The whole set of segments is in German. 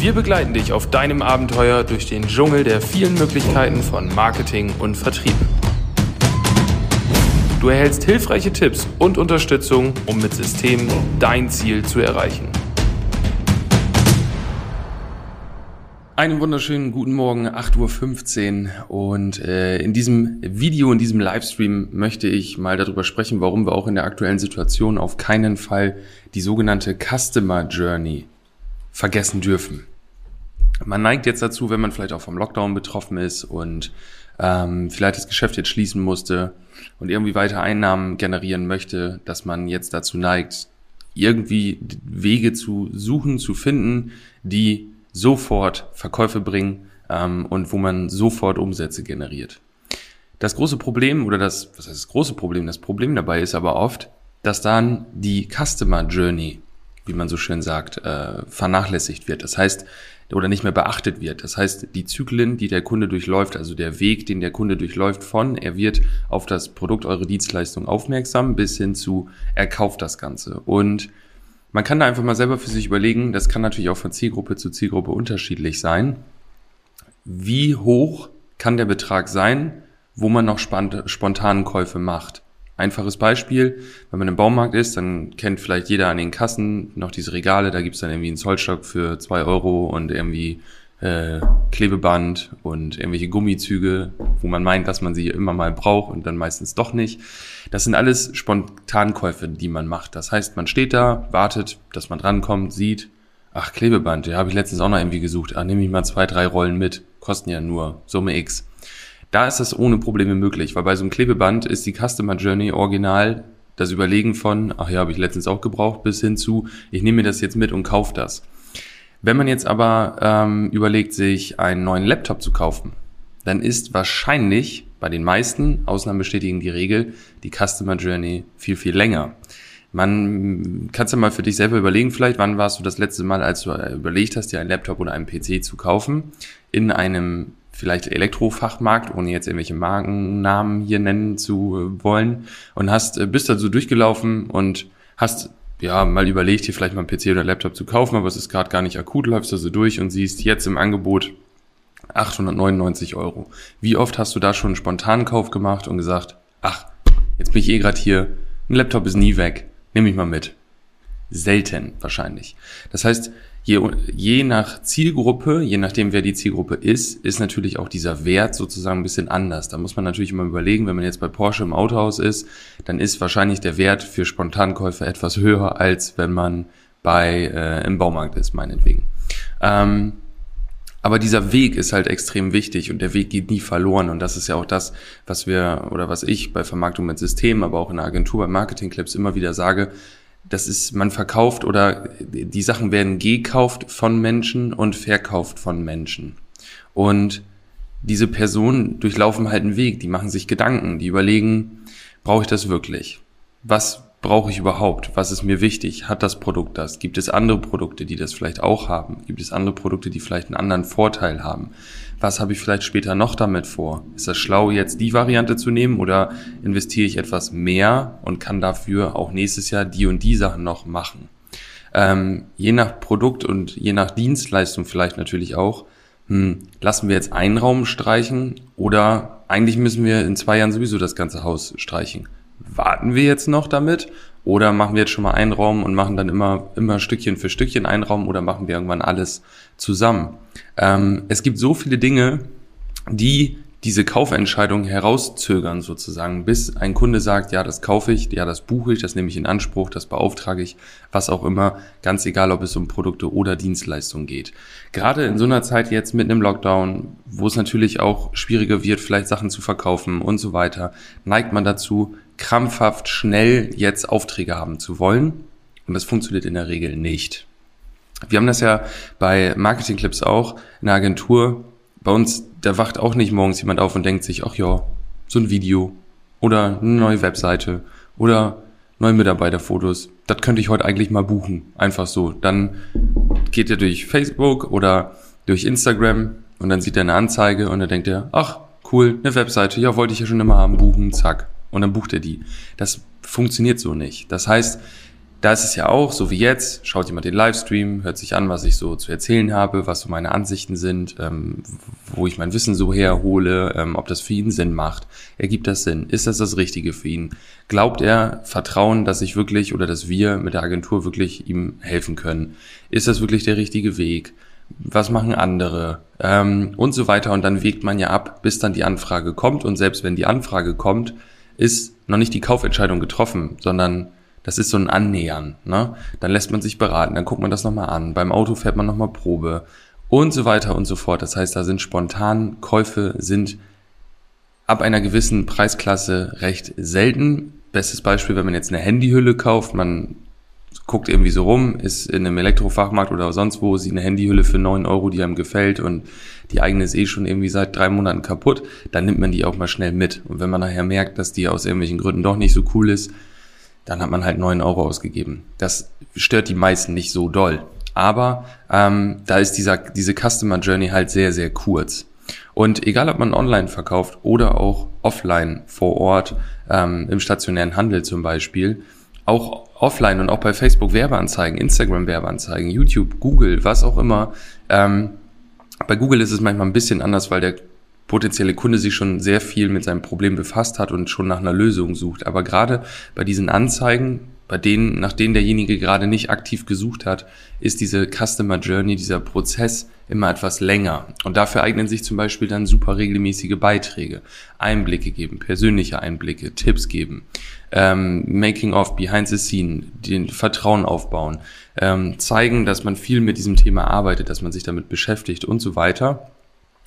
Wir begleiten dich auf deinem Abenteuer durch den Dschungel der vielen Möglichkeiten von Marketing und Vertrieb. Du erhältst hilfreiche Tipps und Unterstützung, um mit Systemen dein Ziel zu erreichen. Einen wunderschönen guten Morgen, 8.15 Uhr. Und äh, in diesem Video, in diesem Livestream möchte ich mal darüber sprechen, warum wir auch in der aktuellen Situation auf keinen Fall die sogenannte Customer Journey vergessen dürfen. Man neigt jetzt dazu, wenn man vielleicht auch vom Lockdown betroffen ist und ähm, vielleicht das Geschäft jetzt schließen musste und irgendwie weiter Einnahmen generieren möchte, dass man jetzt dazu neigt, irgendwie Wege zu suchen, zu finden, die sofort Verkäufe bringen ähm, und wo man sofort Umsätze generiert. Das große Problem oder das, was heißt das große Problem? Das Problem dabei ist aber oft, dass dann die Customer Journey, wie man so schön sagt, äh, vernachlässigt wird. Das heißt, oder nicht mehr beachtet wird. Das heißt, die Zyklen, die der Kunde durchläuft, also der Weg, den der Kunde durchläuft von, er wird auf das Produkt, eure Dienstleistung aufmerksam, bis hin zu, er kauft das Ganze. Und man kann da einfach mal selber für sich überlegen, das kann natürlich auch von Zielgruppe zu Zielgruppe unterschiedlich sein. Wie hoch kann der Betrag sein, wo man noch spontanen Käufe macht? Einfaches Beispiel, wenn man im Baumarkt ist, dann kennt vielleicht jeder an den Kassen noch diese Regale, da gibt's dann irgendwie einen Zollstock für zwei Euro und irgendwie äh, Klebeband und irgendwelche Gummizüge, wo man meint, dass man sie immer mal braucht und dann meistens doch nicht. Das sind alles Spontankäufe, die man macht. Das heißt, man steht da, wartet, dass man drankommt, sieht, ach, Klebeband, ja, habe ich letztens auch noch irgendwie gesucht. Ah, nehme ich mal zwei, drei Rollen mit. Kosten ja nur Summe X. Da ist das ohne Probleme möglich, weil bei so einem Klebeband ist die Customer Journey original das Überlegen von, ach ja, habe ich letztens auch gebraucht, bis hin zu, ich nehme mir das jetzt mit und kaufe das. Wenn man jetzt aber ähm, überlegt, sich einen neuen Laptop zu kaufen, dann ist wahrscheinlich bei den meisten, Ausnahmen bestätigen die Regel, die Customer Journey viel, viel länger. Man kannst ja mal für dich selber überlegen, vielleicht, wann warst du das letzte Mal, als du überlegt hast, dir einen Laptop oder einen PC zu kaufen, in einem vielleicht Elektrofachmarkt, ohne jetzt irgendwelche Markennamen hier nennen zu wollen, und hast, äh, bist da so durchgelaufen und hast ja, mal überlegt, hier vielleicht mal einen PC oder Laptop zu kaufen, aber es ist gerade gar nicht akut, läufst also durch und siehst jetzt im Angebot 899 Euro. Wie oft hast du da schon einen Spontankauf gemacht und gesagt, ach, jetzt bin ich eh gerade hier, ein Laptop ist nie weg, nehme ich mal mit. Selten wahrscheinlich. Das heißt, je, je nach Zielgruppe, je nachdem wer die Zielgruppe ist, ist natürlich auch dieser Wert sozusagen ein bisschen anders. Da muss man natürlich immer überlegen, wenn man jetzt bei Porsche im Autohaus ist, dann ist wahrscheinlich der Wert für Spontankäufe etwas höher, als wenn man bei äh, im Baumarkt ist, meinetwegen. Ähm, aber dieser Weg ist halt extrem wichtig und der Weg geht nie verloren. Und das ist ja auch das, was wir oder was ich bei Vermarktung mit Systemen, aber auch in der Agentur bei Marketing Clips immer wieder sage das ist, man verkauft oder die Sachen werden gekauft von Menschen und verkauft von Menschen. Und diese Personen durchlaufen halt einen Weg, die machen sich Gedanken, die überlegen, brauche ich das wirklich? Was brauche ich überhaupt? Was ist mir wichtig? Hat das Produkt das? Gibt es andere Produkte, die das vielleicht auch haben? Gibt es andere Produkte, die vielleicht einen anderen Vorteil haben? Was habe ich vielleicht später noch damit vor? Ist das schlau, jetzt die Variante zu nehmen oder investiere ich etwas mehr und kann dafür auch nächstes Jahr die und die Sachen noch machen? Ähm, je nach Produkt und je nach Dienstleistung vielleicht natürlich auch, hm, lassen wir jetzt einen Raum streichen oder eigentlich müssen wir in zwei Jahren sowieso das ganze Haus streichen warten wir jetzt noch damit oder machen wir jetzt schon mal einen Raum und machen dann immer, immer Stückchen für Stückchen einen Raum oder machen wir irgendwann alles zusammen? Ähm, es gibt so viele Dinge, die diese Kaufentscheidung herauszögern sozusagen, bis ein Kunde sagt, ja, das kaufe ich, ja, das buche ich, das nehme ich in Anspruch, das beauftrage ich, was auch immer, ganz egal, ob es um Produkte oder Dienstleistungen geht. Gerade in so einer Zeit jetzt mit einem Lockdown, wo es natürlich auch schwieriger wird, vielleicht Sachen zu verkaufen und so weiter, neigt man dazu, krampfhaft schnell jetzt Aufträge haben zu wollen. Und das funktioniert in der Regel nicht. Wir haben das ja bei Marketing Clips auch in der Agentur bei uns, da wacht auch nicht morgens jemand auf und denkt sich, ach ja, so ein Video oder eine neue Webseite oder neue Mitarbeiterfotos. Das könnte ich heute eigentlich mal buchen. Einfach so. Dann geht er durch Facebook oder durch Instagram und dann sieht er eine Anzeige und dann denkt er, ach, cool, eine Webseite, ja, wollte ich ja schon immer haben, buchen, zack. Und dann bucht er die. Das funktioniert so nicht. Das heißt, da ist es ja auch, so wie jetzt, schaut jemand den Livestream, hört sich an, was ich so zu erzählen habe, was so meine Ansichten sind, ähm, wo ich mein Wissen so herhole, ähm, ob das für ihn Sinn macht. Ergibt das Sinn? Ist das das Richtige für ihn? Glaubt er Vertrauen, dass ich wirklich oder dass wir mit der Agentur wirklich ihm helfen können? Ist das wirklich der richtige Weg? Was machen andere? Ähm, und so weiter. Und dann wägt man ja ab, bis dann die Anfrage kommt. Und selbst wenn die Anfrage kommt, ist noch nicht die Kaufentscheidung getroffen, sondern das ist so ein Annähern. Ne? Dann lässt man sich beraten, dann guckt man das nochmal an. Beim Auto fährt man nochmal Probe und so weiter und so fort. Das heißt, da sind spontan Käufe sind ab einer gewissen Preisklasse recht selten. Bestes Beispiel, wenn man jetzt eine Handyhülle kauft, man guckt irgendwie so rum, ist in einem Elektrofachmarkt oder sonst wo, sieht eine Handyhülle für neun Euro, die einem gefällt und die eigene ist eh schon irgendwie seit drei Monaten kaputt, dann nimmt man die auch mal schnell mit. Und wenn man nachher merkt, dass die aus irgendwelchen Gründen doch nicht so cool ist, dann hat man halt neun Euro ausgegeben. Das stört die meisten nicht so doll. Aber ähm, da ist dieser, diese Customer Journey halt sehr, sehr kurz. Und egal, ob man online verkauft oder auch offline vor Ort, ähm, im stationären Handel zum Beispiel, auch offline und auch bei Facebook Werbeanzeigen, Instagram Werbeanzeigen, YouTube, Google, was auch immer. Ähm, bei Google ist es manchmal ein bisschen anders, weil der potenzielle Kunde sich schon sehr viel mit seinem Problem befasst hat und schon nach einer Lösung sucht. Aber gerade bei diesen Anzeigen, bei denen, nach denen derjenige gerade nicht aktiv gesucht hat, ist diese Customer Journey, dieser Prozess immer etwas länger. Und dafür eignen sich zum Beispiel dann super regelmäßige Beiträge, Einblicke geben, persönliche Einblicke, Tipps geben, ähm, Making of, Behind the Scene, den Vertrauen aufbauen, ähm, zeigen, dass man viel mit diesem Thema arbeitet, dass man sich damit beschäftigt und so weiter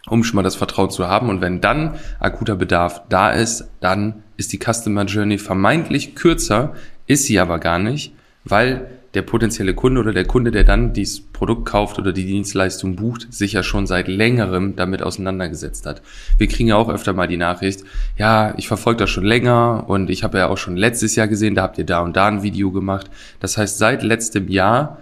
um schon mal das Vertrauen zu haben. Und wenn dann akuter Bedarf da ist, dann ist die Customer Journey vermeintlich kürzer, ist sie aber gar nicht, weil der potenzielle Kunde oder der Kunde, der dann dieses Produkt kauft oder die Dienstleistung bucht, sich ja schon seit längerem damit auseinandergesetzt hat. Wir kriegen ja auch öfter mal die Nachricht, ja, ich verfolge das schon länger und ich habe ja auch schon letztes Jahr gesehen, da habt ihr da und da ein Video gemacht. Das heißt, seit letztem Jahr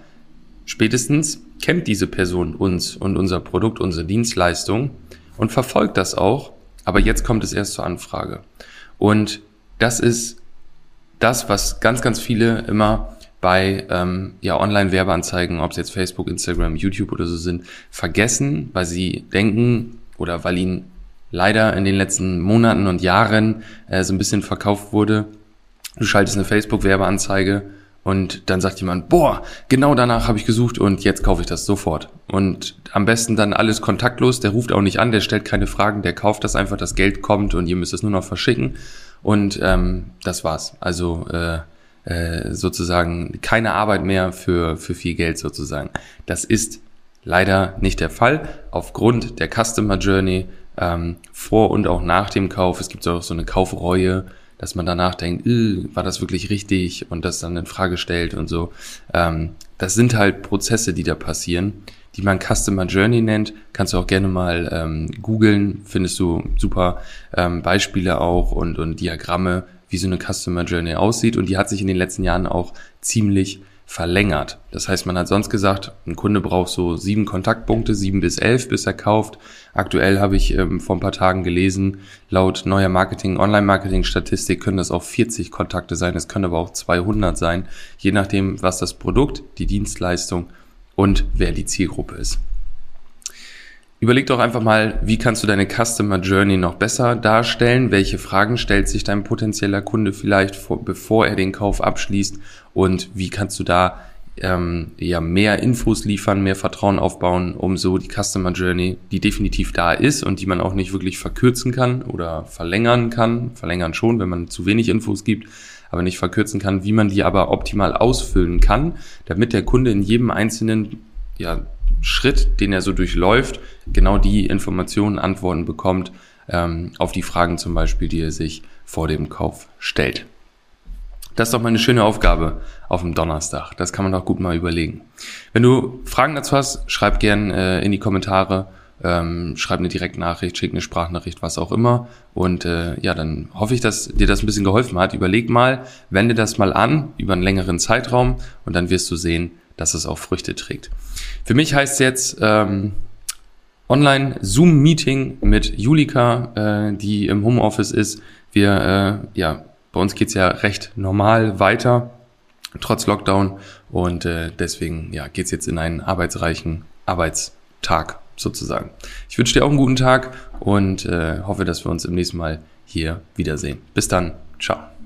spätestens kennt diese Person uns und unser Produkt, unsere Dienstleistung und verfolgt das auch, aber jetzt kommt es erst zur Anfrage. Und das ist das, was ganz, ganz viele immer bei ähm, ja, Online-Werbeanzeigen, ob es jetzt Facebook, Instagram, YouTube oder so sind, vergessen, weil sie denken oder weil ihnen leider in den letzten Monaten und Jahren äh, so ein bisschen verkauft wurde, du schaltest eine Facebook-Werbeanzeige und dann sagt jemand, boah, genau danach habe ich gesucht und jetzt kaufe ich das sofort. Und am besten dann alles kontaktlos, der ruft auch nicht an, der stellt keine Fragen, der kauft das einfach, das Geld kommt und ihr müsst es nur noch verschicken. Und ähm, das war's. Also äh, äh, sozusagen keine Arbeit mehr für, für viel Geld sozusagen. Das ist leider nicht der Fall. Aufgrund der Customer Journey ähm, vor und auch nach dem Kauf. Es gibt auch so eine Kaufreue dass man danach denkt, äh, war das wirklich richtig und das dann in Frage stellt und so. Ähm, das sind halt Prozesse, die da passieren, die man Customer Journey nennt. Kannst du auch gerne mal ähm, googeln, findest du super ähm, Beispiele auch und, und Diagramme, wie so eine Customer Journey aussieht. Und die hat sich in den letzten Jahren auch ziemlich verlängert. Das heißt, man hat sonst gesagt, ein Kunde braucht so sieben Kontaktpunkte, sieben bis elf, bis er kauft. Aktuell habe ich ähm, vor ein paar Tagen gelesen, laut neuer Marketing, Online-Marketing-Statistik können das auch 40 Kontakte sein, es können aber auch 200 sein, je nachdem, was das Produkt, die Dienstleistung und wer die Zielgruppe ist. Überleg doch einfach mal, wie kannst du deine Customer Journey noch besser darstellen? Welche Fragen stellt sich dein potenzieller Kunde vielleicht, vor, bevor er den Kauf abschließt? Und wie kannst du da ähm, ja mehr Infos liefern, mehr Vertrauen aufbauen, um so die Customer Journey, die definitiv da ist und die man auch nicht wirklich verkürzen kann oder verlängern kann, verlängern schon, wenn man zu wenig Infos gibt, aber nicht verkürzen kann, wie man die aber optimal ausfüllen kann, damit der Kunde in jedem einzelnen ja, Schritt, den er so durchläuft, genau die Informationen, Antworten bekommt ähm, auf die Fragen zum Beispiel, die er sich vor dem Kauf stellt. Das ist doch mal eine schöne Aufgabe auf dem Donnerstag. Das kann man doch gut mal überlegen. Wenn du Fragen dazu hast, schreib gern äh, in die Kommentare, ähm, schreib eine Direktnachricht, schick eine Sprachnachricht, was auch immer. Und äh, ja, dann hoffe ich, dass dir das ein bisschen geholfen hat. Überleg mal, wende das mal an über einen längeren Zeitraum und dann wirst du sehen, dass es auch Früchte trägt. Für mich heißt es jetzt ähm, Online-Zoom-Meeting mit Julika, äh, die im Homeoffice ist. Wir, äh, ja, bei uns geht's ja recht normal weiter. trotz Lockdown. Und äh, deswegen ja, geht's jetzt in einen arbeitsreichen Arbeitstag sozusagen. Ich wünsche dir auch einen guten Tag und äh, hoffe, dass wir uns im nächsten Mal hier wiedersehen. Bis dann. Ciao.